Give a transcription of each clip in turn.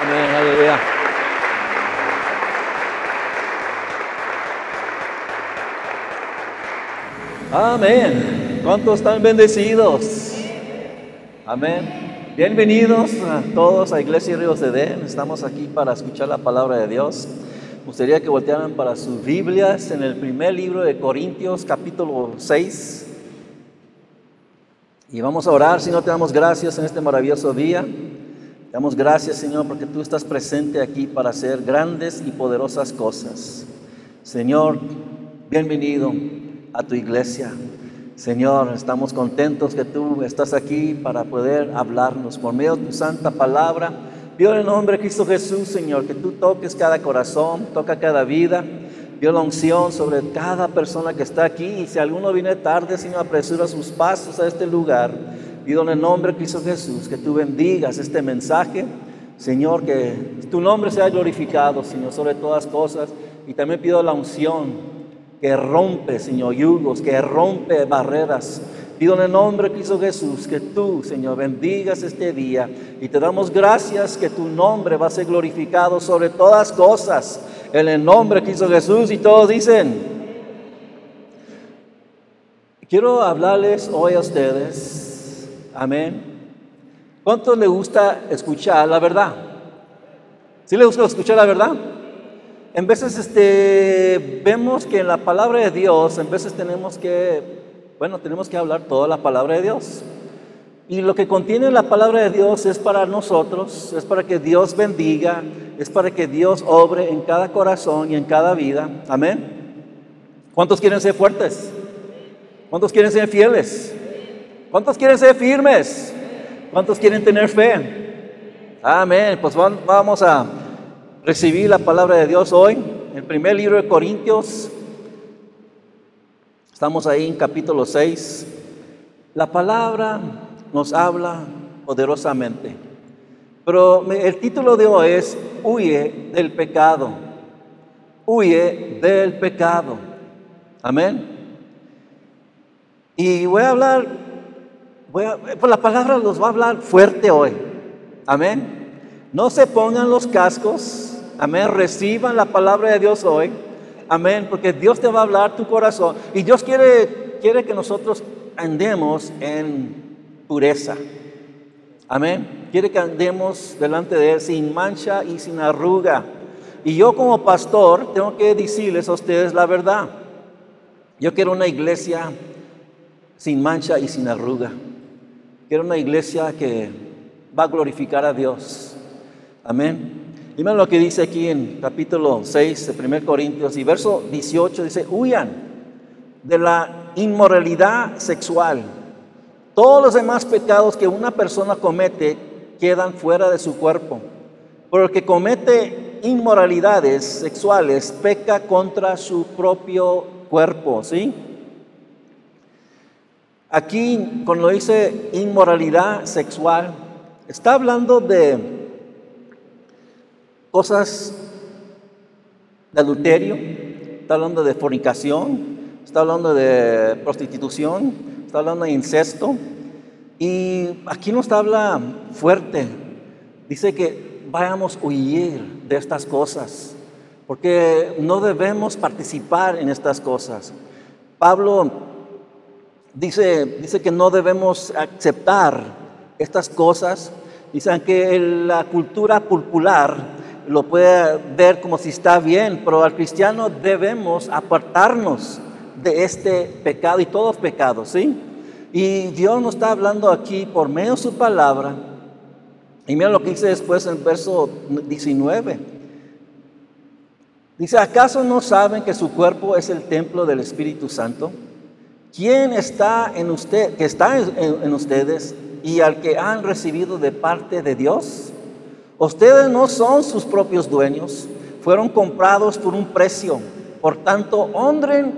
Amén, aleluya. Amén. ¿Cuántos están bendecidos? Amén. Bienvenidos a todos a Iglesia Ríos de Edén. Estamos aquí para escuchar la palabra de Dios. Me gustaría que voltearan para sus Biblias en el primer libro de Corintios, capítulo 6. Y vamos a orar, Señor, te damos gracias en este maravilloso día. Damos gracias, Señor, porque tú estás presente aquí para hacer grandes y poderosas cosas. Señor, bienvenido a tu iglesia. Señor, estamos contentos que tú estás aquí para poder hablarnos por medio de tu santa palabra. Pido en el nombre de Cristo Jesús, Señor, que tú toques cada corazón, toca cada vida. Pido la unción sobre cada persona que está aquí. Y si alguno viene tarde, Señor, apresura sus pasos a este lugar. Pido en el nombre de Cristo Jesús que tú bendigas este mensaje. Señor, que tu nombre sea glorificado, Señor, sobre todas cosas. Y también pido la unción que rompe, Señor, yugos, que rompe barreras. Pido en el nombre de Cristo Jesús que tú, Señor, bendigas este día y te damos gracias que tu nombre va a ser glorificado sobre todas cosas. En el nombre de Cristo Jesús y todos dicen, quiero hablarles hoy a ustedes, amén. ¿Cuántos le gusta escuchar la verdad? ¿Sí le gusta escuchar la verdad? En veces este, vemos que en la palabra de Dios, en veces tenemos que, bueno, tenemos que hablar toda la palabra de Dios. Y lo que contiene la palabra de Dios es para nosotros, es para que Dios bendiga, es para que Dios obre en cada corazón y en cada vida. Amén. ¿Cuántos quieren ser fuertes? ¿Cuántos quieren ser fieles? ¿Cuántos quieren ser firmes? ¿Cuántos quieren tener fe? Amén. Pues vamos a recibí la palabra de Dios hoy, el primer libro de Corintios. Estamos ahí en capítulo 6. La palabra nos habla poderosamente. Pero el título de hoy es Huye del pecado. Huye del pecado. Amén. Y voy a hablar, pues la palabra nos va a hablar fuerte hoy. Amén. No se pongan los cascos, Amén. Reciban la palabra de Dios hoy. Amén. Porque Dios te va a hablar tu corazón. Y Dios quiere, quiere que nosotros andemos en pureza. Amén. Quiere que andemos delante de Él sin mancha y sin arruga. Y yo como pastor tengo que decirles a ustedes la verdad. Yo quiero una iglesia sin mancha y sin arruga. Quiero una iglesia que va a glorificar a Dios. Amén. Dime lo que dice aquí en capítulo 6 de 1 Corintios y verso 18 dice, huyan de la inmoralidad sexual. Todos los demás pecados que una persona comete quedan fuera de su cuerpo. Pero el que comete inmoralidades sexuales peca contra su propio cuerpo, ¿sí? Aquí, cuando dice inmoralidad sexual, está hablando de cosas de adulterio, está hablando de fornicación, está hablando de prostitución, está hablando de incesto. Y aquí nos habla fuerte. Dice que vayamos a huir de estas cosas, porque no debemos participar en estas cosas. Pablo dice, dice que no debemos aceptar estas cosas. Dicen que la cultura popular lo puede ver como si está bien, pero al cristiano debemos apartarnos de este pecado y todos pecados, ¿sí? Y Dios nos está hablando aquí por medio de su palabra. Y mira lo que dice después en verso 19. Dice, ¿acaso no saben que su cuerpo es el templo del Espíritu Santo? ¿Quién está en usted, que está en ustedes y al que han recibido de parte de Dios? Ustedes no son sus propios dueños, fueron comprados por un precio. Por tanto, honren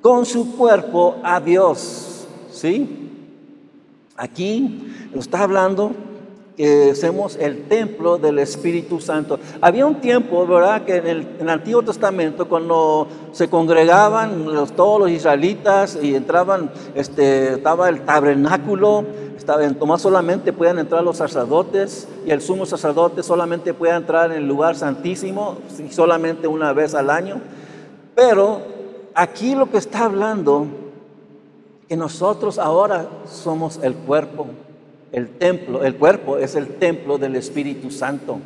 con su cuerpo a Dios. ¿Sí? Aquí está hablando que somos el templo del Espíritu Santo. Había un tiempo, ¿verdad?, que en el, Antiguo Testamento, cuando se congregaban todos los israelitas y entraban, este, estaba el tabernáculo, estaba, en Tomás solamente podían entrar los sacerdotes y el sumo sacerdote solamente podía entrar en el lugar santísimo solamente una vez al año. Pero aquí lo que está hablando, que nosotros ahora somos el cuerpo el templo, el cuerpo es el templo del Espíritu Santo.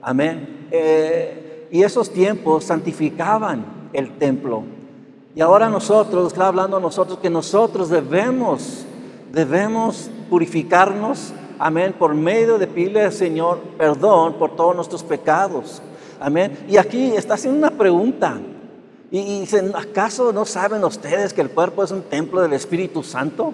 Amén. Eh, y esos tiempos santificaban el templo. Y ahora nosotros, está hablando a nosotros que nosotros debemos, debemos purificarnos, amén, por medio de pedirle al Señor perdón por todos nuestros pecados. Amén. Y aquí está haciendo una pregunta. Y, y dicen, ¿acaso no saben ustedes que el cuerpo es un templo del Espíritu Santo?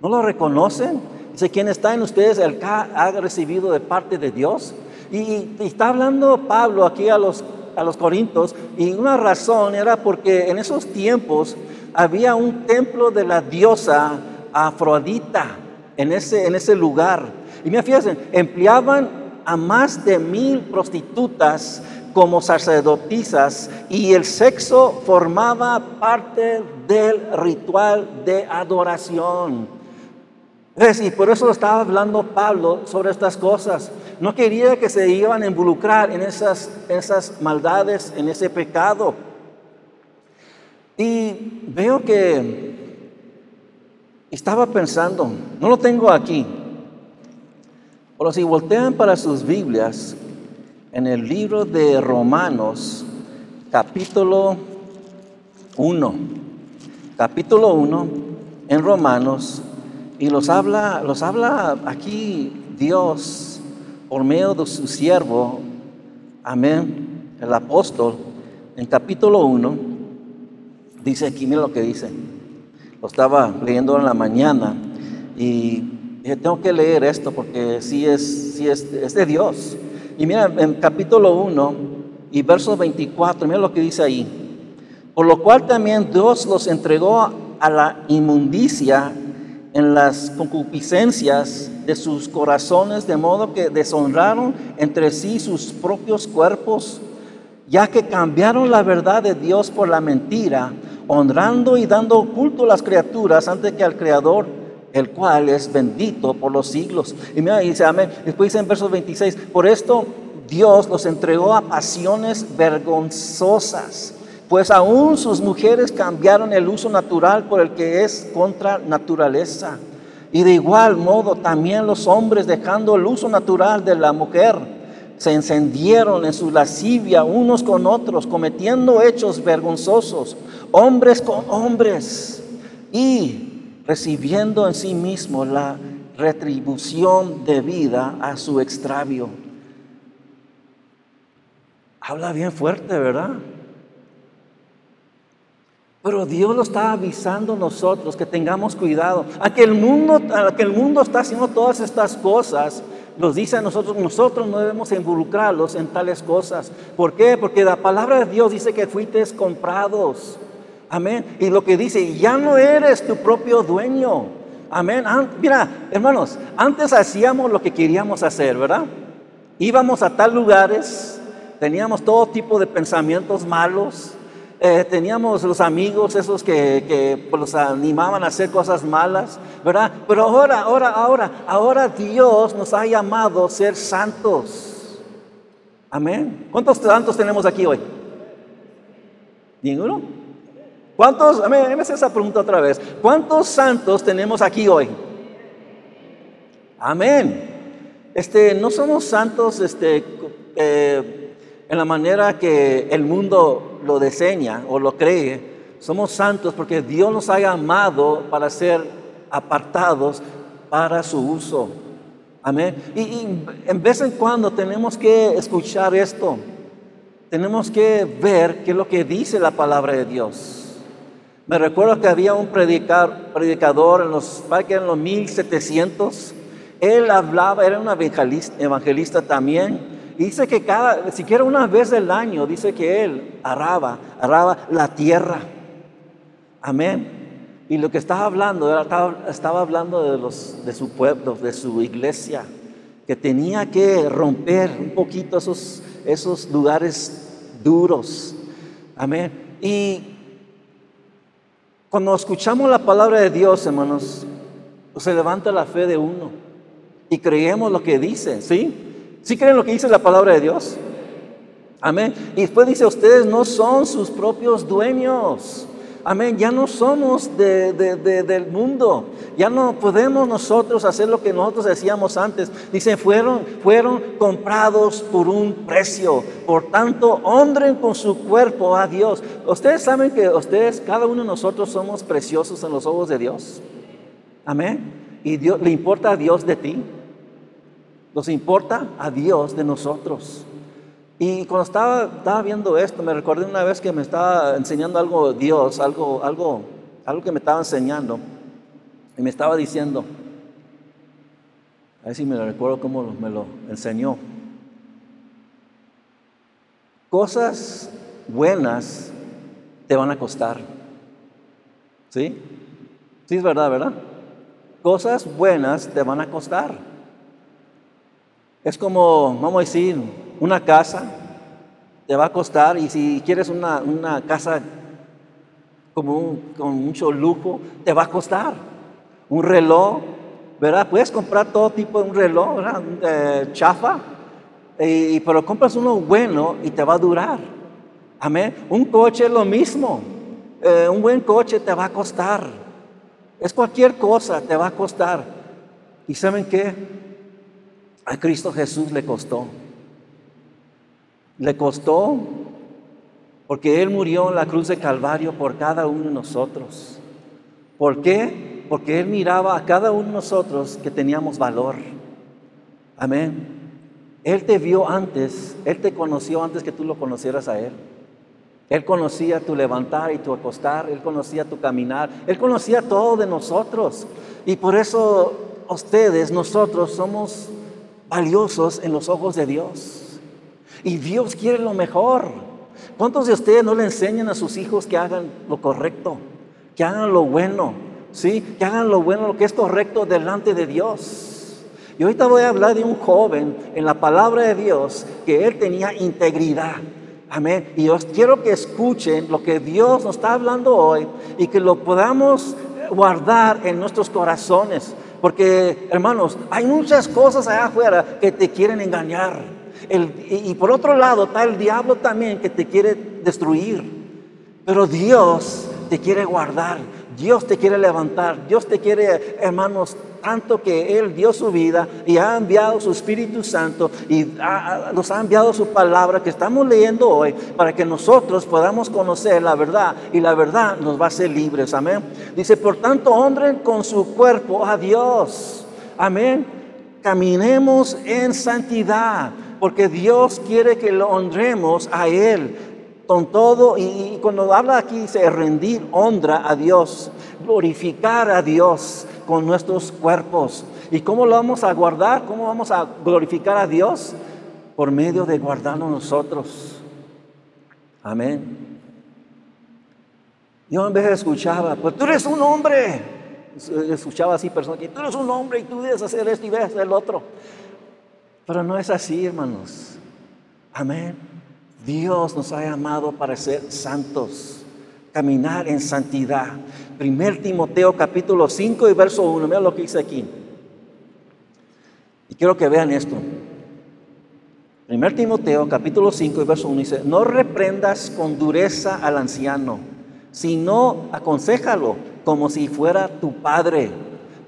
¿No lo reconocen? Dice, quien está en ustedes, el que ha recibido de parte de Dios. Y, está hablando Pablo aquí a los, a los Corintios, y una razón era porque en esos tiempos había un templo de la diosa Afrodita en ese, en ese lugar. Y me fíjense, empleaban a más de mil prostitutas como sacerdotisas y el sexo formaba parte del ritual de adoración. Y por eso estaba hablando Pablo sobre estas cosas. No quería que se iban a involucrar en esas, esas maldades, en ese pecado. Y veo que estaba pensando, no lo tengo aquí, pero si voltean para sus Biblias, en el libro de Romanos, capítulo 1, capítulo 1, en Romanos, y los habla, los habla aquí Dios por medio de su siervo, amén, el apóstol, en capítulo 1, dice aquí, mira lo que dice. Lo estaba leyendo en la mañana y dije, tengo que leer esto porque sí es, sí es, es de Dios. Y mira, en capítulo 1 y verso 24, mira lo que dice ahí. Por lo cual también Dios los entregó a la inmundicia en las concupiscencias de sus corazones, de modo que deshonraron entre sí sus propios cuerpos, ya que cambiaron la verdad de Dios por la mentira, honrando y dando culto a las criaturas antes que al Creador, el cual es bendito por los siglos. Y mira, dice amén. Después dice en versos 26, por esto Dios los entregó a pasiones vergonzosas pues aún sus mujeres cambiaron el uso natural por el que es contra naturaleza. Y de igual modo también los hombres, dejando el uso natural de la mujer, se encendieron en su lascivia unos con otros, cometiendo hechos vergonzosos, hombres con hombres, y recibiendo en sí mismo la retribución debida a su extravio. Habla bien fuerte, ¿verdad? Pero Dios lo está avisando a nosotros que tengamos cuidado. A que el mundo, a que el mundo está haciendo todas estas cosas, nos dice a nosotros, nosotros no debemos involucrarlos en tales cosas. ¿Por qué? Porque la palabra de Dios dice que fuiste comprados. Amén. Y lo que dice, ya no eres tu propio dueño. Amén. Mira, hermanos, antes hacíamos lo que queríamos hacer, ¿verdad? Íbamos a tal lugares, teníamos todo tipo de pensamientos malos eh, teníamos los amigos esos que, que pues, los animaban a hacer cosas malas, ¿verdad? Pero ahora, ahora, ahora, ahora Dios nos ha llamado a ser santos. Amén. ¿Cuántos santos tenemos aquí hoy? ¿Ninguno? ¿Cuántos? Amén. Me hace esa pregunta otra vez. ¿Cuántos santos tenemos aquí hoy? Amén. Este, no somos santos, este, eh, en la manera que el mundo lo diseña o lo cree. Somos santos porque Dios nos ha llamado para ser apartados para su uso. Amén. Y, en vez en cuando tenemos que escuchar esto. Tenemos que ver qué es lo que dice la palabra de Dios. Me recuerdo que había un predicador en los, en los 1700. Él hablaba, era un evangelista también dice que cada, siquiera una vez del año, dice que él arraba, arraba la tierra. Amén. Y lo que estaba hablando, estaba, estaba hablando de, los, de su pueblo, de su iglesia. que tenía que romper un poquito esos, esos lugares duros. Amén. Y cuando escuchamos la palabra de Dios, hermanos, se levanta la fe de uno y creemos lo que dice, ¿sí? ¿Sí creen lo que dice la palabra de Dios? Amén. Y después dice, ustedes no son sus propios dueños. Amén. Ya no somos del mundo. Ya no podemos nosotros hacer lo que nosotros decíamos antes. Dice, fueron, fueron comprados por un precio. Por tanto, honren con su cuerpo a Dios. Ustedes saben que ustedes, cada uno de nosotros somos preciosos en los ojos de Dios. Amén. Y Dios, le importa a Dios de ti. Nos importa a Dios de nosotros. Y cuando estaba, viendo esto, me recordé una vez que me estaba enseñando algo Dios, algo, algo, algo que me estaba enseñando. Y me estaba diciendo, a ver si me lo recuerdo cómo me lo enseñó. Cosas buenas te van a costar. ¿Sí? Sí es verdad, ¿verdad? Cosas buenas te van a costar. Es como, vamos a decir, una casa te va a costar y si quieres una, casa como con mucho lujo, te va a costar. Un reloj, ¿verdad? Puedes comprar todo tipo de un reloj. Eh, chafa, y, pero compras uno bueno y te va a durar. Amén. Un coche es lo mismo. Eh, un buen coche te va a costar. Es cualquier cosa, te va a costar. ¿Y saben qué? A Cristo Jesús le costó. Le costó porque Él murió en la cruz de Calvario por cada uno de nosotros. ¿Por qué? Porque Él miraba a cada uno de nosotros que teníamos valor. Amén. Él te vio antes, Él te conoció antes que tú lo conocieras a Él. Él conocía tu levantar y tu acostar, Él conocía tu caminar, Él conocía todo de nosotros. Y por eso ustedes, nosotros, somos valiosos en los ojos de Dios. Y Dios quiere lo mejor. ¿Cuántos de ustedes no le enseñan a sus hijos que hagan lo correcto? Que hagan lo bueno, ¿sí? Que hagan lo bueno, lo que es correcto delante de Dios. Y ahorita voy a hablar de un joven en la palabra de Dios que él tenía integridad. Amén. Y yo quiero que escuchen lo que Dios nos está hablando hoy y que lo podamos guardar en nuestros corazones. Porque, hermanos, hay muchas cosas allá afuera que te quieren engañar y, por otro lado está el diablo también que te quiere destruir. Pero Dios te quiere guardar, Dios te quiere levantar, Dios te quiere, hermanos, tanto que Él dio su vida y ha enviado su Espíritu Santo y nos ha enviado su palabra que estamos leyendo hoy para que nosotros podamos conocer la verdad y la verdad nos va a hacer libres. Amén. Dice, por tanto, honren con su cuerpo a Dios. Amén. Caminemos en santidad porque Dios quiere que lo honremos a Él con todo. Y, cuando habla aquí dice rendir honra a Dios, glorificar a Dios con nuestros cuerpos. ¿Y cómo lo vamos a guardar? ¿Cómo vamos a glorificar a Dios? Por medio de guardarnos nosotros. Amén. Yo en vez de escuchaba, pues tú eres un hombre. Escuchaba así personas que tú eres un hombre y tú debes hacer esto y debes hacer el otro. Pero no es así, hermanos. Amén. Dios nos ha llamado para ser santos, caminar en santidad. Primer Timoteo capítulo 5 y verso 1. Mira lo que dice aquí. Y quiero que vean esto. Primer Timoteo capítulo 5 y verso 1 dice, no reprendas con dureza al anciano, sino aconsejalo como si fuera tu padre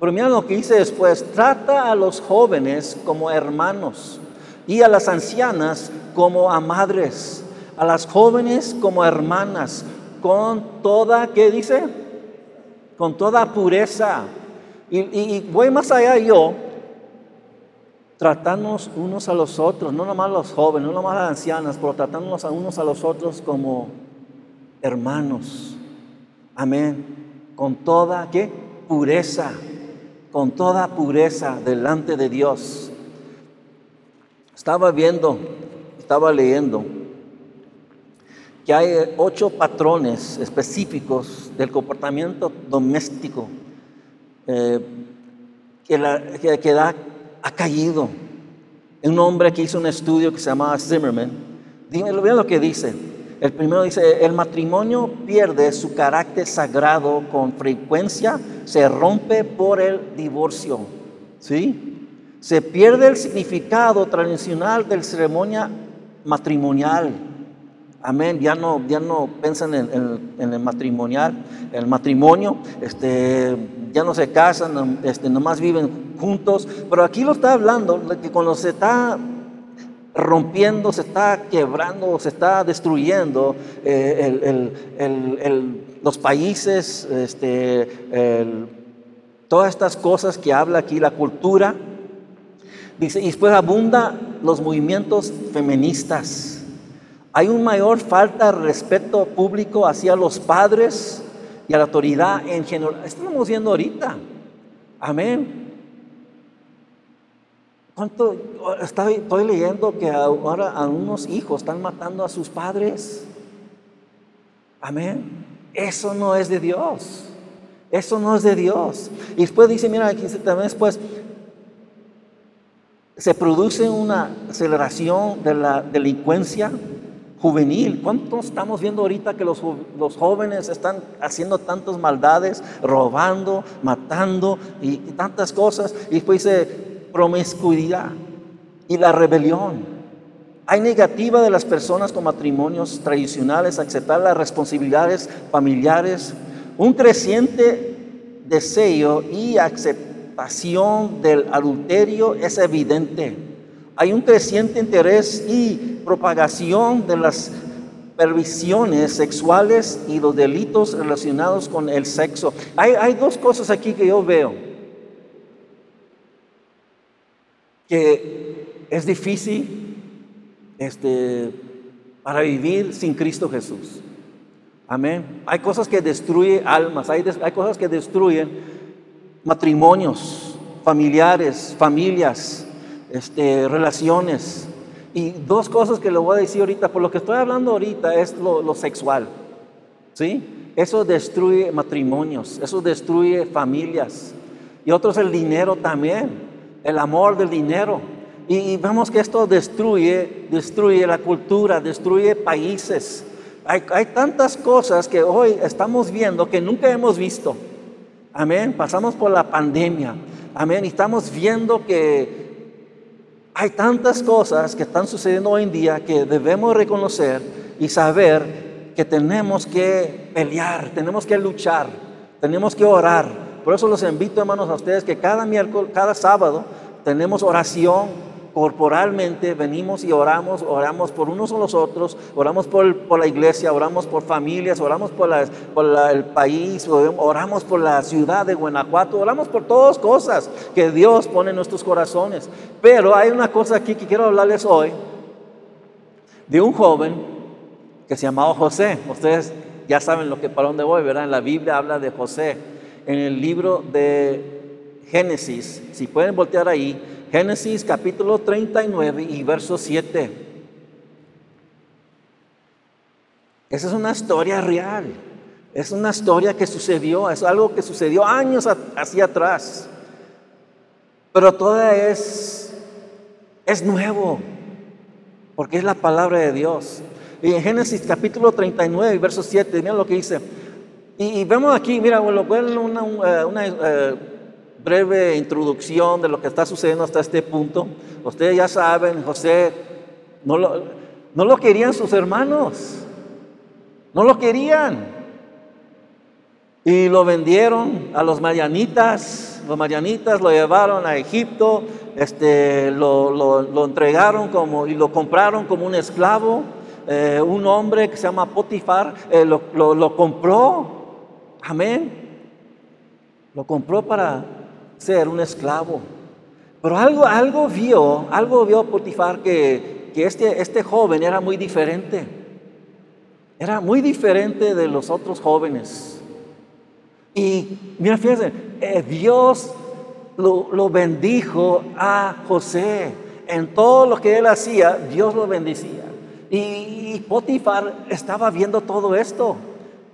pero mira lo que dice después, trata a los jóvenes como hermanos y a las ancianas como a madres, a las jóvenes como hermanas, con toda, ¿qué dice? Con toda pureza. Y, voy más allá yo, tratarnos unos a los otros, no nomás los jóvenes, no nomás las ancianas, pero tratarnos a unos a los otros como hermanos. Amén. Con toda, ¿qué? Pureza con toda pureza delante de Dios. Estaba viendo, estaba leyendo que hay ocho patrones específicos del comportamiento doméstico eh, que, que, ha caído. un hombre que hizo un estudio que se llamaba Zimmerman. Dímelo, vean lo que dice. El primero dice, el matrimonio pierde su carácter sagrado con frecuencia, se rompe por el divorcio. ¿Sí? Se pierde el significado tradicional del ceremonia matrimonial. Amén. Ya no, ya no piensan en, el matrimonial, el matrimonio, este, ya no se casan, este, nomás viven juntos. Pero aquí lo está hablando de que cuando se está rompiendo, se está quebrando, se está destruyendo eh, los países, este, todas estas cosas que habla aquí, la cultura. Dice, y después abunda los movimientos feministas. Hay un mayor falta de respeto público hacia los padres y a la autoridad en general. Estamos viendo ahorita. Amén. ¿Cuánto? Estoy, estoy leyendo que ahora algunos hijos están matando a sus padres. Amén. Eso no es de Dios. Eso no es de Dios. Y después dice, mira, aquí también después se produce una aceleración de la delincuencia juvenil. ¿Cuánto estamos viendo ahorita que los, los jóvenes están haciendo tantas maldades, robando, matando y, tantas cosas? Y después dice, promiscuidad y la rebelión. Hay negativa de las personas con matrimonios tradicionales aceptar las responsabilidades familiares, un creciente deseo y aceptación del adulterio es evidente. Hay un creciente interés y propagación de las pervisiones sexuales y los delitos relacionados con el sexo. Hay, dos cosas aquí que yo veo que es difícil este, para vivir sin Cristo Jesús. Amén. Hay cosas que destruyen almas, hay cosas que destruyen matrimonios, familiares, familias, este, relaciones. Y dos cosas que le voy a decir ahorita, por lo que estoy hablando ahorita es lo, sexual. ¿Sí? Eso destruye matrimonios, eso destruye familias. Y otro es el dinero también el amor del dinero. Y, vemos que esto destruye, destruye la cultura, destruye países. Hay, tantas cosas que hoy estamos viendo que nunca hemos visto. Amén. Pasamos por la pandemia. Amén. Y estamos viendo que hay tantas cosas que están sucediendo hoy en día que debemos reconocer y saber que tenemos que pelear, tenemos que luchar, tenemos que orar, por eso los invito, hermanos, a ustedes que cada miércoles, cada sábado, tenemos oración corporalmente, venimos y oramos, oramos por unos o los otros, oramos por, la iglesia, oramos por familias, oramos por, por el país, oramos por la ciudad de Guanajuato, oramos por todas cosas que Dios pone en nuestros corazones. Pero hay una cosa aquí que quiero hablarles hoy de un joven que se llamaba José. Ustedes ya saben lo que para dónde voy, ¿verdad? En la Biblia habla de José en el libro de Génesis. Si pueden voltear ahí, Génesis capítulo 39 y verso 7. Esa es una historia real. Es una historia que sucedió, es algo que sucedió años hacia atrás. Pero toda es, es nuevo, porque es la palabra de Dios. Y en Génesis capítulo 39, verso 7, miren lo que dice. Y, vemos aquí, mira, bueno, una, una, eh, breve introducción de lo que está sucediendo hasta este punto. Ustedes ya saben, José no lo, no lo querían sus hermanos, no lo querían. Y lo vendieron a los marianitas, los marianitas lo llevaron a Egipto, este, lo, lo, entregaron como, y lo compraron como un esclavo. Eh, un hombre que se llama Potifar eh, lo, lo compró Amén. Lo compró para ser un esclavo. Pero algo, algo vio, algo vio Potifar que, que este, este joven era muy diferente. Era muy diferente de los otros jóvenes. Y mira, fíjense, eh, Dios lo, lo, bendijo a José. En todo lo que él hacía, Dios lo bendecía. Y, y Potifar estaba viendo todo esto.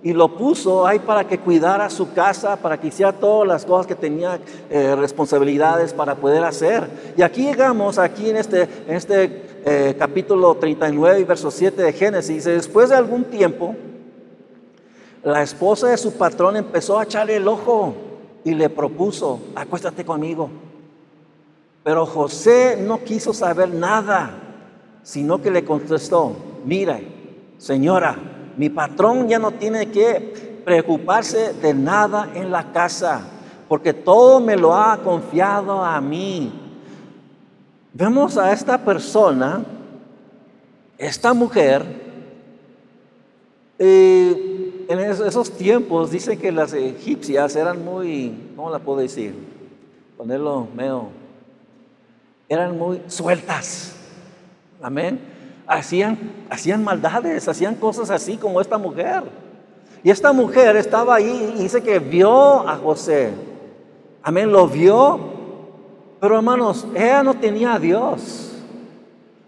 Y lo puso ahí para que cuidara su casa, para que hiciera todas las cosas que tenía eh, responsabilidades para poder hacer. Y aquí llegamos, aquí en este, en este eh, capítulo 39, verso 7 de Génesis, después de algún tiempo, la esposa de su patrón empezó a echarle el ojo y le propuso, acuéstate conmigo. Pero José no quiso saber nada, sino que le contestó, mire, señora, mi patrón ya no tiene que preocuparse de nada en la casa, porque todo me lo ha confiado a mí. Vemos a esta persona, esta mujer, en esos tiempos dicen que las egipcias eran muy, ¿cómo la puedo decir? Ponerlo medio, eran muy sueltas. Amén hacían, hacían maldades, hacían cosas así como esta mujer. Y esta mujer estaba ahí y dice que vio a José. Amén, lo vio. Pero hermanos, ella no tenía a Dios.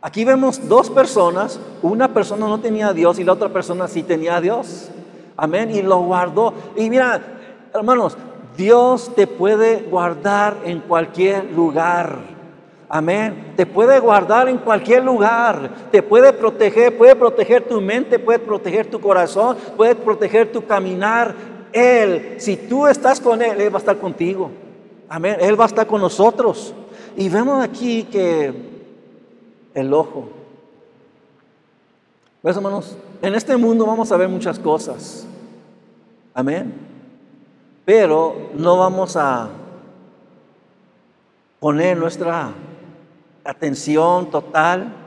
Aquí vemos dos personas. Una persona no tenía a Dios y la otra persona sí tenía a Dios. Amén. Y lo guardó. Y mira, hermanos, Dios te puede guardar en cualquier lugar. Amén. Te puede guardar en cualquier lugar. Te puede proteger. Puede proteger tu mente. Puede proteger tu corazón. Puede proteger tu caminar. Él, si tú estás con Él, Él va a estar contigo. Amén. Él va a estar con nosotros. Y vemos aquí que el ojo. ¿Ves, hermanos? En este mundo vamos a ver muchas cosas. Amén. Pero no vamos a poner nuestra atención total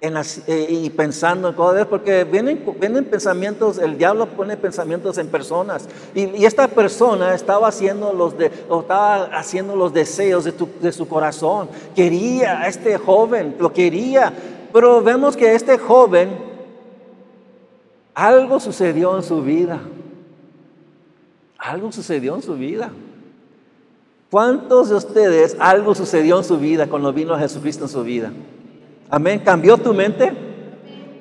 eh, y pensando en cosas, porque vienen, vienen pensamientos, el diablo pone pensamientos en personas, y, esta persona estaba haciendo los, de, estaba haciendo los deseos de, de su corazón, quería a este joven, lo quería, pero vemos que este joven, algo sucedió en su vida, algo sucedió en su vida. ¿Cuántos de ustedes algo sucedió en su vida cuando vino Jesucristo en su vida? Amén. ¿Cambió tu mente?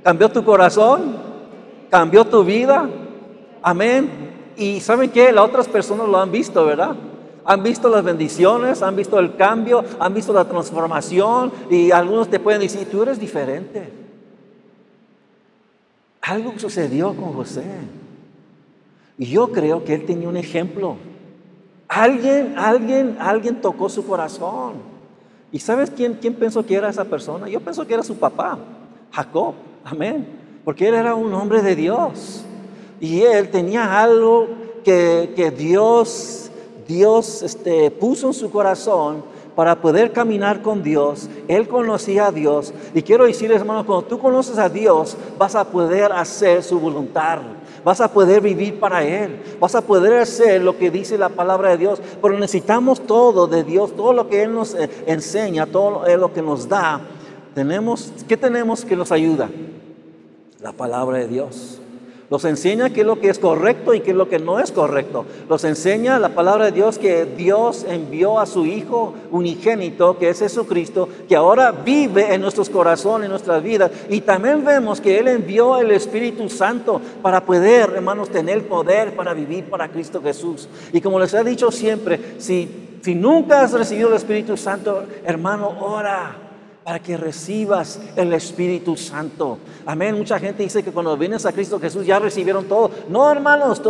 ¿Cambió tu corazón? ¿Cambió tu vida? Amén. Y saben que las otras personas lo han visto, ¿verdad? Han visto las bendiciones, han visto el cambio, han visto la transformación y algunos te pueden decir, tú eres diferente. Algo sucedió con José. Y yo creo que él tenía un ejemplo. Alguien, alguien, alguien tocó su corazón. ¿Y sabes quién, quién pensó que era esa persona? Yo pienso que era su papá, Jacob. Amén. Porque él era un hombre de Dios. Y él tenía algo que, que Dios, Dios este, puso en su corazón para poder caminar con Dios. Él conocía a Dios. Y quiero decirles, hermanos, cuando tú conoces a Dios, vas a poder hacer su voluntad vas a poder vivir para Él, vas a poder hacer lo que dice la palabra de Dios, pero necesitamos todo de Dios, todo lo que Él nos eh, enseña, todo lo que nos da. Tenemos, ¿Qué tenemos que nos ayuda? La palabra de Dios. Los enseña qué es lo que es correcto y qué es lo que no es correcto. Los enseña la palabra de Dios que Dios envió a su Hijo unigénito, que es Jesucristo, que ahora vive en nuestros corazones, en nuestras vidas. Y también vemos que Él envió el Espíritu Santo para poder, hermanos, tener poder para vivir para Cristo Jesús. Y como les he dicho siempre, si, si nunca has recibido el Espíritu Santo, hermano, ora para que recibas el Espíritu Santo. Amén. Mucha gente dice que cuando vienes a Cristo Jesús ya recibieron todo. No, hermanos,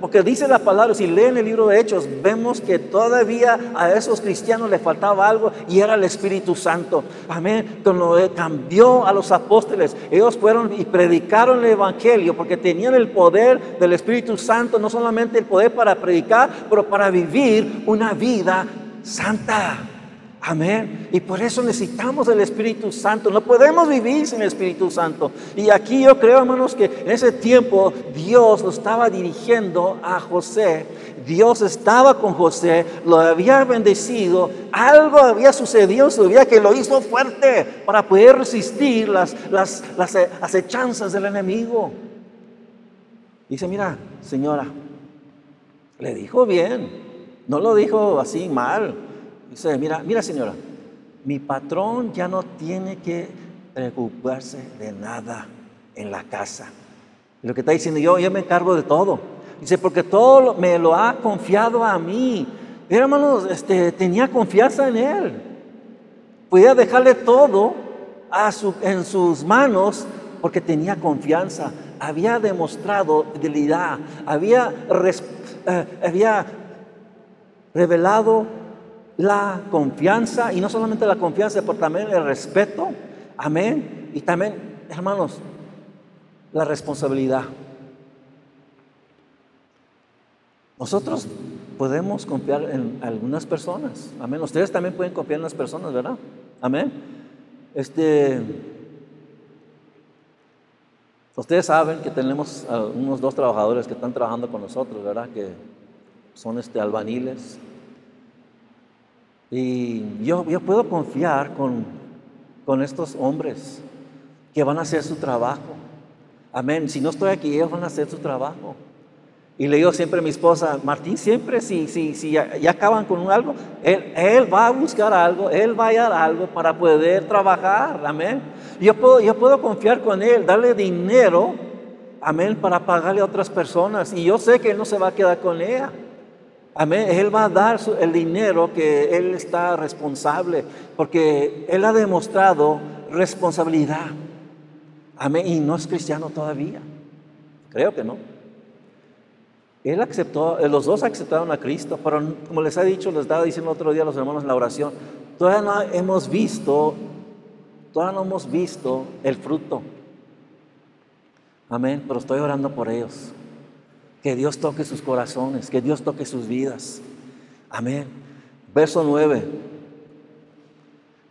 porque dice la palabra, si leen el libro de Hechos, vemos que todavía a esos cristianos les faltaba algo y era el Espíritu Santo. Amén. Cuando cambió a los apóstoles, ellos fueron y predicaron el Evangelio porque tenían el poder del Espíritu Santo, no solamente el poder para predicar, pero para vivir una vida santa. Amén. Y por eso necesitamos el Espíritu Santo. No podemos vivir sin el Espíritu Santo. Y aquí yo creo, hermanos, que en ese tiempo Dios lo estaba dirigiendo a José. Dios estaba con José, lo había bendecido. Algo había sucedido en su vida que lo hizo fuerte para poder resistir las, las, las acechanzas del enemigo. Dice, mira, señora, le dijo bien. No lo dijo así mal. Dice, mira, mira señora, mi patrón ya no tiene que preocuparse de nada en la casa. Lo que está diciendo yo, yo me encargo de todo. Dice, porque todo me lo ha confiado a mí. hermanos, este, tenía confianza en él. Podía dejarle todo a su, en sus manos porque tenía confianza. Había demostrado fidelidad. Había, eh, había revelado la confianza. Y no solamente la confianza, pero también el respeto. Amén. Y también, hermanos, la responsabilidad. Nosotros podemos confiar en algunas personas. Amén. Ustedes también pueden confiar en las personas, ¿verdad? Amén. Este, ustedes saben que tenemos unos dos trabajadores que están trabajando con nosotros, ¿verdad? Que son este, albaniles. Y yo, yo puedo confiar con, con estos hombres que van a hacer su trabajo. Amén. Si no estoy aquí, ellos van a hacer su trabajo. Y le digo siempre a mi esposa, Martín, siempre si, si, si ya, acaban con algo, él, él, va a buscar algo, él va a hallar algo para poder trabajar, amén. Yo puedo, yo puedo confiar con él, darle dinero, amén, para pagarle a otras personas. Y yo sé que él no se va a quedar con ella. Amén. Él va a dar el dinero que él está responsable, porque él ha demostrado responsabilidad. Amén. Y no es cristiano todavía. Creo que no. Él aceptó, eh, los dos aceptaron a Cristo, pero como les he dicho, les estaba diciendo otro día a los hermanos en la oración, todavía no hemos visto, todavía no hemos visto el fruto. Amén, pero estoy orando por ellos. Que Dios toque sus corazones, que Dios toque sus vidas. Amén. Verso 9.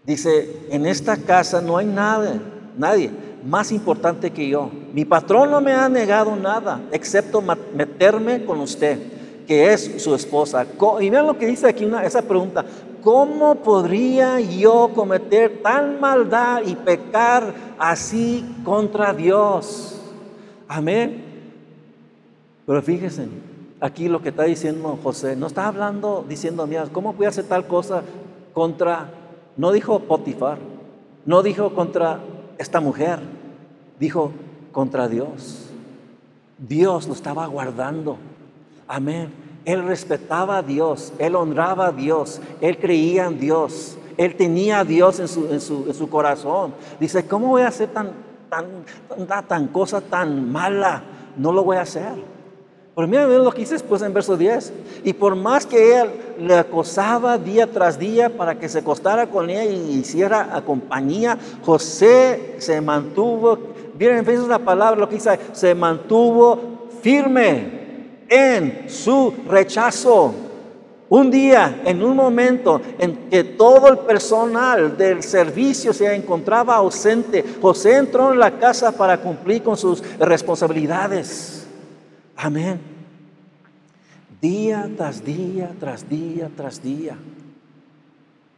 Dice, en esta casa no hay nada, nadie más importante que yo. Mi patrón no me ha negado nada, excepto meterme con usted, que es su esposa. Y vean lo que dice aquí esa pregunta. ¿Cómo podría yo cometer tan maldad y pecar así contra Dios? Amén. Pero fíjense, aquí lo que está diciendo José, no está hablando diciendo, mira, ¿cómo voy a hacer tal cosa contra, no dijo Potifar, no dijo contra esta mujer, dijo contra Dios. Dios lo estaba guardando. Amén. Él respetaba a Dios, él honraba a Dios, él creía en Dios, él tenía a Dios en su, en su, corazón. Dice, ¿cómo voy a hacer tan, tan, tan, tan cosa tan mala? No lo voy a hacer. Por mí lo que dice después en verso 10. Y por más que él le acosaba día tras día para que se acostara con ella y hiciera compañía, José se mantuvo, miren en la palabra lo que dice, se mantuvo firme en su rechazo. Un día, en un momento en que todo el personal del servicio se encontraba ausente, José entró en la casa para cumplir con sus responsabilidades. Amén. Día tras día, tras día, tras día.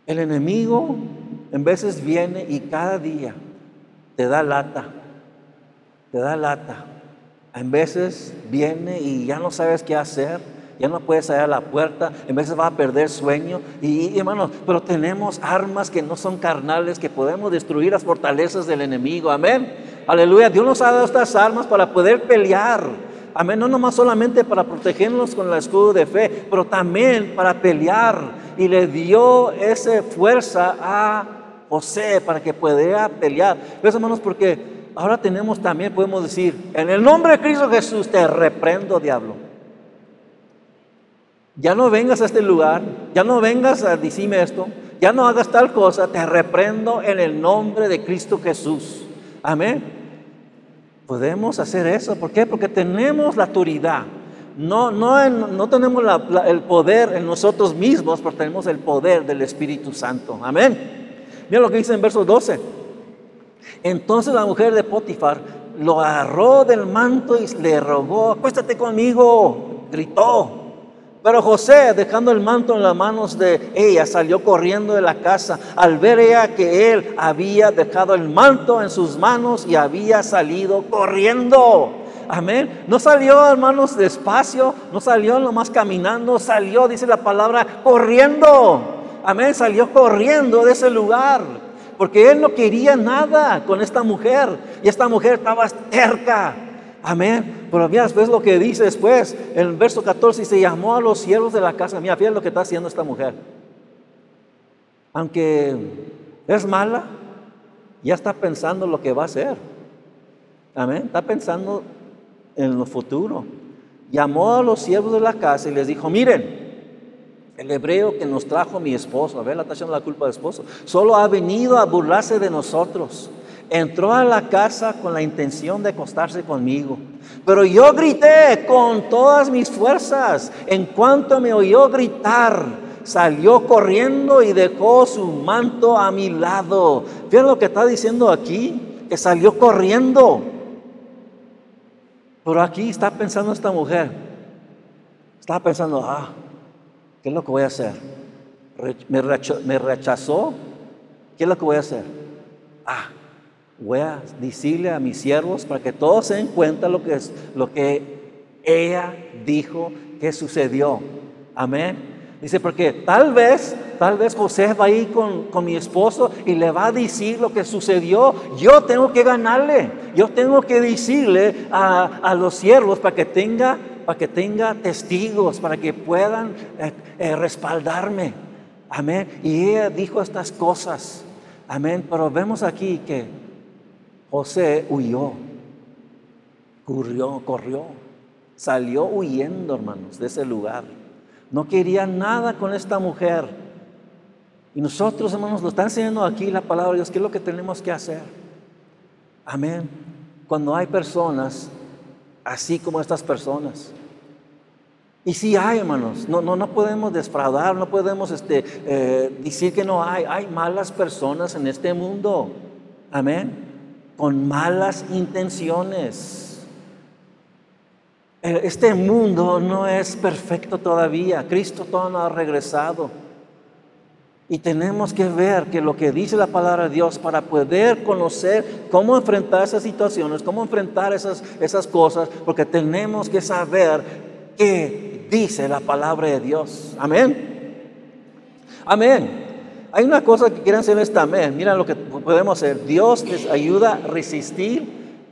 El enemigo en veces viene y cada día te da lata, te da lata. En veces viene y ya no sabes qué hacer, ya no puedes salir a la puerta, en veces va a perder sueño. Y, hermanos, pero tenemos armas que no son carnales, que podemos destruir las fortalezas del enemigo. Amén. Aleluya. Dios nos ha dado estas armas para poder pelear Amén. No nomás solamente para protegernos con el escudo de fe, pero también para pelear. Y le dio esa fuerza a José para que pudiera pelear. ¿Ves, hermanos? Porque ahora tenemos también, podemos decir, en el nombre de Cristo Jesús te reprendo, diablo. Ya no vengas a este lugar, ya no vengas a decirme esto, ya no hagas tal cosa, te reprendo en el nombre de Cristo Jesús. Amén. Podemos hacer eso. ¿Por qué? Porque tenemos la autoridad. No, no, no tenemos el poder en nosotros mismos, pero tenemos el poder del Espíritu Santo. Amén. Mira lo que dice en verso 12. Entonces la mujer de Potifar lo agarró del manto y le rogó, acuéstate conmigo. Gritó. Pero José, dejando el manto en las manos de ella, salió corriendo de la casa al ver ella que él había dejado el manto en sus manos y había salido corriendo. Amén. No salió, hermanos, despacio, no salió nomás caminando, salió, dice la palabra, corriendo. Amén. Salió corriendo de ese lugar. Porque él no quería nada con esta mujer. Y esta mujer estaba cerca. Amén. Pero mira después lo que dice después, en el verso 14, se llamó a los siervos de la casa. Mira, fíjate lo que está haciendo esta mujer. Aunque es mala, ya está pensando lo que va a hacer. Amén. Está pensando en lo futuro. Llamó a los siervos de la casa y les dijo, miren, el hebreo que nos trajo mi esposo, a ver, la está echando la culpa del esposo, solo ha venido a burlarse de nosotros. Entró a la casa con la intención de acostarse conmigo. Pero yo grité con todas mis fuerzas. En cuanto me oyó gritar, salió corriendo y dejó su manto a mi lado. ¿Ven lo que está diciendo aquí? Que salió corriendo. Pero aquí está pensando esta mujer. Está pensando, ah, ¿qué es lo que voy a hacer? Me rechazó. ¿Qué es lo que voy a hacer? Ah, voy a decirle a mis siervos para que todos se den cuenta lo que, es, lo que ella dijo que sucedió. Amén. Dice, porque tal vez, tal vez José va a ir con, con, mi esposo y le va a decir lo que sucedió. Yo tengo que ganarle. Yo tengo que decirle a, a los siervos para que tenga, para que tenga testigos, para que puedan eh, eh, respaldarme. Amén. Y ella dijo estas cosas. Amén. Pero vemos aquí que José huyó, corrió, corrió, salió huyendo, hermanos, de ese lugar. No quería nada con esta mujer. Y nosotros, hermanos, lo están enseñando aquí la palabra de Dios, ¿qué es lo que tenemos que hacer? Amén. Cuando hay personas así como estas personas. Y si hay, hermanos, no, no, no podemos defraudar, no podemos este, eh, decir que no hay. Hay malas personas en este mundo. Amén con malas intenciones. Este mundo no es perfecto todavía. Cristo todavía no ha regresado. Y tenemos que ver que lo que dice la palabra de Dios para poder conocer cómo enfrentar esas situaciones, cómo enfrentar esas, esas cosas, porque tenemos que saber qué dice la palabra de Dios. Amén. Amén. Hay una cosa que quieren hacer esta amén. Mira lo que podemos hacer. Dios les ayuda a resistir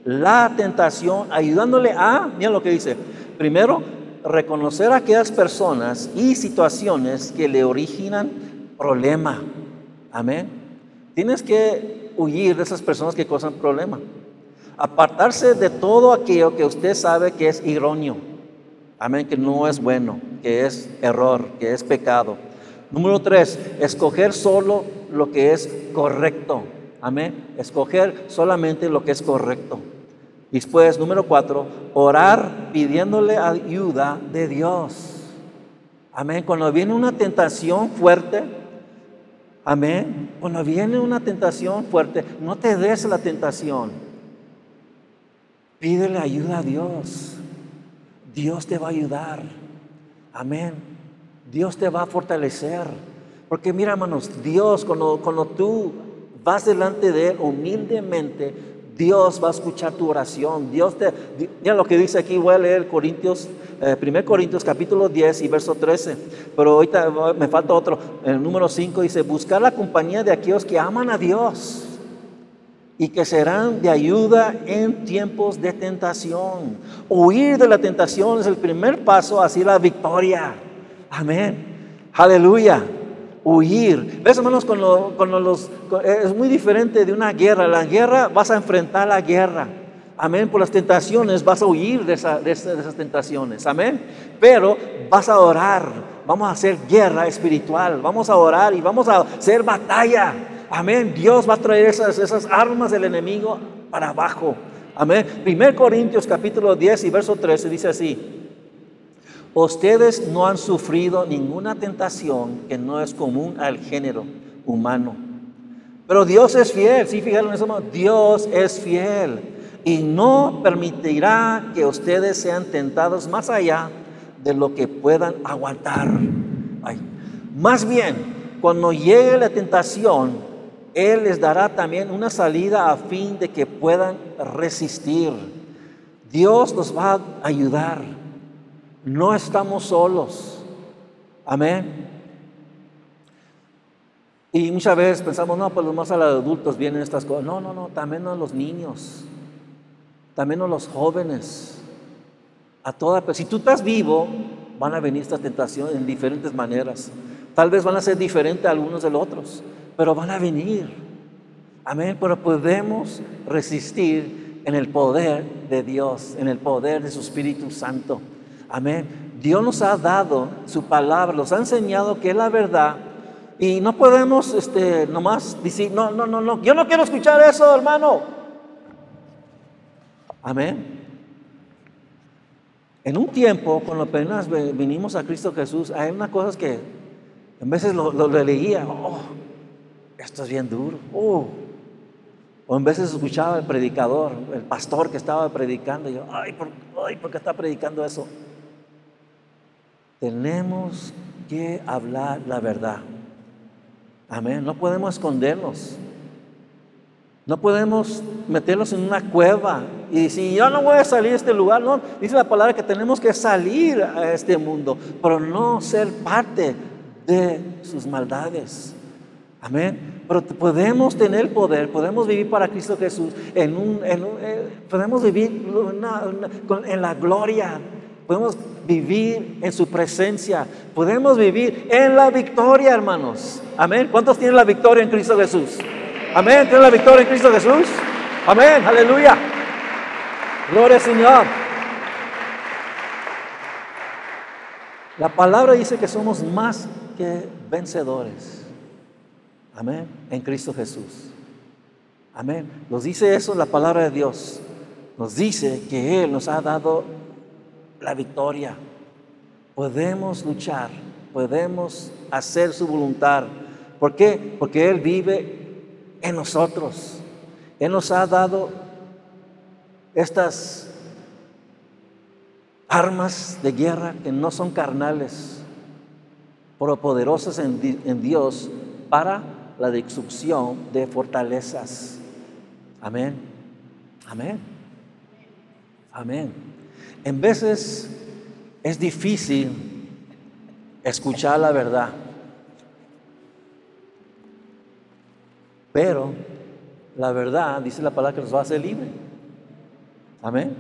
la tentación, ayudándole a, mira lo que dice. Primero, reconocer a aquellas personas y situaciones que le originan problema. Amén. Tienes que huir de esas personas que causan problema. Apartarse de todo aquello que usted sabe que es irónico. Amén, que no es bueno, que es error, que es pecado. Número tres, escoger solo lo que es correcto. Amén. Escoger solamente lo que es correcto. Después, número cuatro, orar pidiéndole ayuda de Dios. Amén. Cuando viene una tentación fuerte, amén. Cuando viene una tentación fuerte, no te des la tentación. Pídele ayuda a Dios. Dios te va a ayudar. Amén. Dios te va a fortalecer. Porque mira, hermanos, Dios, cuando, tú vas delante de Él humildemente, Dios va a escuchar tu oración. Dios te, mira lo que dice aquí, voy a leer Corintios, 1 eh, Corintios capítulo 10 y verso 13. Pero ahorita me falta otro, el número 5 dice, buscar la compañía de aquellos que aman a Dios y que serán de ayuda en tiempos de tentación. Huir de la tentación es el primer paso hacia la victoria. Amén. Aleluya. Huir. ¿Ves, hermanos? Con, los, es muy diferente de una guerra. La guerra vas a enfrentar la guerra. Amén. Por las tentaciones vas a huir de, de, esas tentaciones. Amén. Pero vas a orar. Vamos a hacer guerra espiritual. Vamos a orar y vamos a hacer batalla. Amén. Dios va a traer esas, esas armas del enemigo para abajo. Amén. 1 Corintios capítulo 10 y verso 13 dice así. Ustedes no han sufrido ninguna tentación que no es común al género humano. Pero Dios es fiel, sí, fijaron eso, Dios es fiel y no permitirá que ustedes sean tentados más allá de lo que puedan aguantar. Más bien, cuando llegue la tentación, Él les dará también una salida a fin de que puedan resistir. Dios nos va a ayudar. No estamos solos. Amén. Y muchas veces pensamos, no, pues más a los adultos vienen estas cosas. No, no, no, también a los niños. también a los jóvenes, a toda, si tú estás vivo, van a venir estas tentaciones en diferentes maneras. Tal vez van a ser diferentes algunos de los otros, pero van a venir. Amén, pero podemos resistir en el poder de Dios, en el poder de su Espíritu Santo. Amén. Dios nos ha dado su palabra, nos ha enseñado que es la verdad. Y no podemos este, nomás decir, no, no, no, no, yo no quiero escuchar eso, hermano. Amén. En un tiempo, cuando apenas vinimos a Cristo Jesús, hay unas cosas que en veces lo, leía, oh, esto es bien duro. Oh. O en veces escuchaba el predicador, el pastor que estaba predicando, y yo, ay, ¿por, ay, ¿por qué está predicando eso? Tenemos que hablar la verdad. Amén. No podemos escondernos. No podemos meternos en una cueva y decir, yo no voy a salir de este lugar. No, dice la palabra que tenemos que salir a este mundo, pero no ser parte de sus maldades. Amén. Pero podemos tener poder, podemos vivir para Cristo Jesús, en un, eh, podemos vivir en la gloria, podemos vivir en su presencia, podemos vivir en la victoria, hermanos. Amén. ¿Cuántos tienen la victoria en Cristo Jesús? Amén. ¿Tienen la victoria en Cristo Jesús? Amén. Aleluya. Gloria al Señor. La palabra dice que somos más que vencedores. Amén. En Cristo Jesús. Amén. Nos dice eso la palabra de Dios. Nos dice que Él nos ha dado la victoria. Podemos luchar, podemos hacer su voluntad. ¿Por qué? Porque Él vive en nosotros. Él nos ha dado estas armas de guerra que no son carnales, pero poderosas en, en Dios para la destrucción de fortalezas. Amén. Amén. Amén. En veces es difícil escuchar la verdad. Pero la verdad, dice la palabra, que nos va a hacer libre. Amén.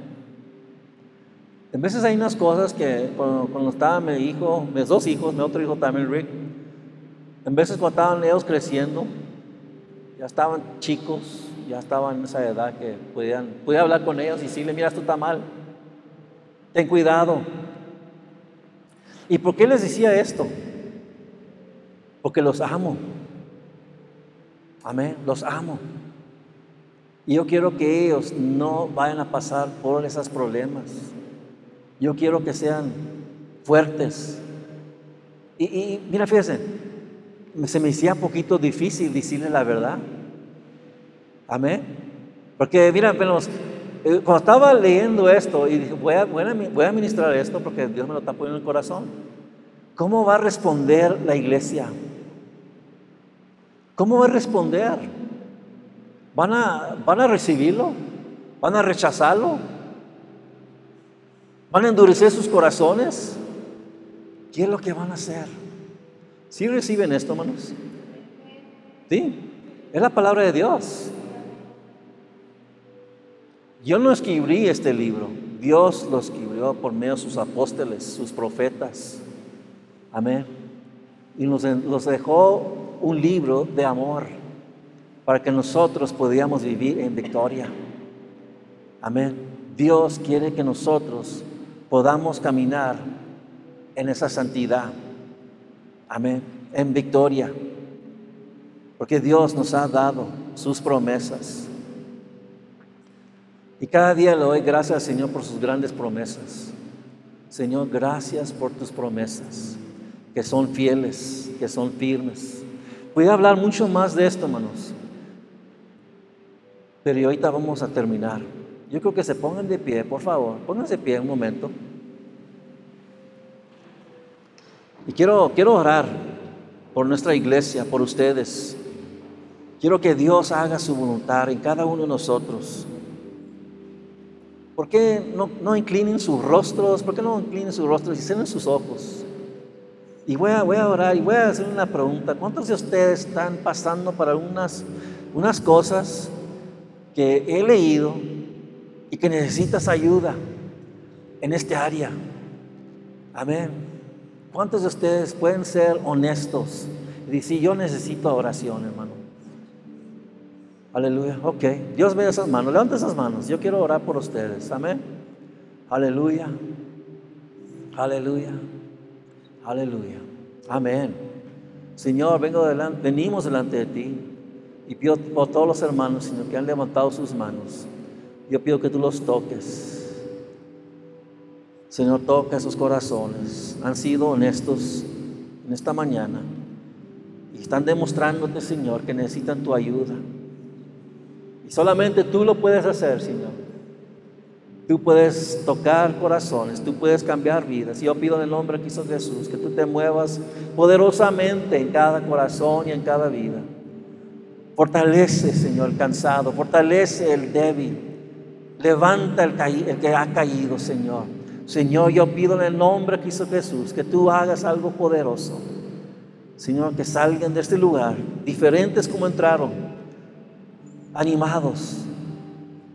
En veces hay unas cosas que cuando, estaba mi hijo, mis dos hijos, mi otro hijo también, Rick, en veces cuando estaban ellos creciendo, ya estaban chicos, ya estaban en esa edad que podían, podía hablar con ellos y decirle, mira, esto está mal, ten cuidado. ¿Y por qué les decía esto? Porque los amo. Amén, los amo. Y yo quiero que ellos no vayan a pasar por esos problemas. Yo quiero que sean fuertes. Y, mira, fíjense, se me hacía un poquito difícil decirle la verdad. Amén. Porque mira, eh, cuando estaba leyendo esto y dije, voy a, voy a ministrar esto porque Dios me lo está poniendo en el corazón. ¿Cómo va a responder la iglesia? ¿Cómo va a responder? ¿Van a, ¿Van a recibirlo? ¿Van a rechazarlo? ¿Van a endurecer sus corazones? ¿Qué es lo que van a hacer? ¿Sí reciben esto, hermanos? ¿Sí? Es la palabra de Dios. Yo no escribí este libro, Dios lo escribió por medio de sus apóstoles, sus profetas. Amén. Y nos, nos dejó un libro de amor para que nosotros podamos vivir en victoria. Amén. Dios quiere que nosotros podamos caminar en esa santidad. Amén. En victoria. Porque Dios nos ha dado sus promesas. Y cada día le doy gracias Señor por sus grandes promesas. Señor, gracias por tus promesas, que son fieles, que son firmes. Voy a hablar mucho más de esto, hermanos. Pero ahorita vamos a terminar. Yo creo que se pongan de pie, por favor. Pónganse de pie un momento. Y quiero, quiero orar por nuestra iglesia, por ustedes. Quiero que Dios haga su voluntad en cada uno de nosotros. ¿Por qué no, inclinen sus rostros? ¿Por qué no inclinen sus rostros y cierren sus ojos? Y voy a, voy a orar y voy a hacer una pregunta. ¿Cuántos de ustedes están pasando por unas, unas cosas que he leído y que necesitas ayuda en este área. Amén. ¿Cuántos de ustedes pueden ser honestos y decir, yo necesito oración, hermano? Aleluya. Ok. Dios ve esas manos. Levanta esas manos. Yo quiero orar por ustedes. Amén. Aleluya. Aleluya. Aleluya. Amén. Señor, vengo delante, venimos delante de ti y pido por todos los hermanos, Señor, que han levantado sus manos. Yo pido que tú los toques. Señor, toca esos corazones. Han sido honestos en esta mañana y están demostrándote, Señor, que necesitan tu ayuda. Solamente tú lo puedes hacer, Señor. Tú puedes tocar corazones, tú puedes cambiar vidas. Y yo pido en el nombre de Cristo Jesús que tú te muevas poderosamente en cada corazón y en cada vida. Fortalece, Señor, el cansado, fortalece el débil. Levanta el, el que ha caído, Señor. Señor, yo pido en el nombre de Cristo Jesús que tú hagas algo poderoso. Señor, que salgan de este lugar diferentes como entraron, animados,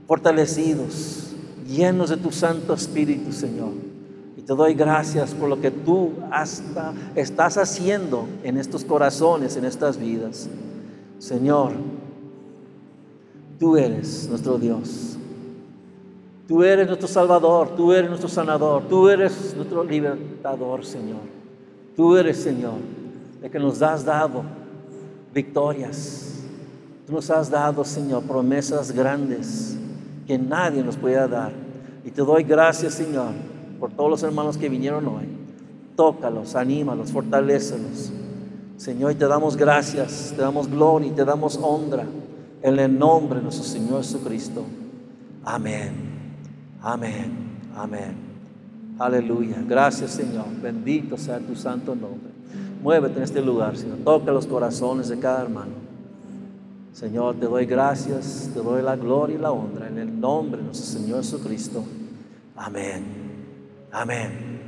fortalecidos llenos de tu Santo Espíritu, Señor. Y te doy gracias por lo que tú hasta estás haciendo en estos corazones, en estas vidas. Señor, tú eres nuestro Dios. Tú eres nuestro Salvador, tú eres nuestro sanador, tú eres nuestro libertador, Señor. Tú eres, Señor, el que nos has dado victorias. Tú nos has dado, Señor, promesas grandes que nadie nos pueda dar. Y te doy gracias, Señor, por todos los hermanos que vinieron hoy. Tócalos, anímalos, fortalecelos. Señor, y te damos gracias, te damos gloria y te damos honra en el nombre de nuestro Señor Jesucristo. Amén. Amén. Amén. Aleluya. Gracias, Señor. Bendito sea tu santo nombre. Muévete en este lugar, Señor. Toca los corazones de cada hermano. Señor, te doy gracias, te doy la gloria y la honra en el nombre de nuestro Señor Jesucristo. Amén. Amén.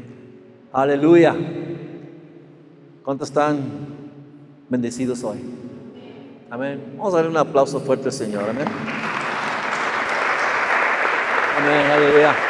Aleluya. ¿Cuántos están bendecidos hoy? Amén. Vamos a darle un aplauso fuerte al Señor. Amén. Amén. Aleluya.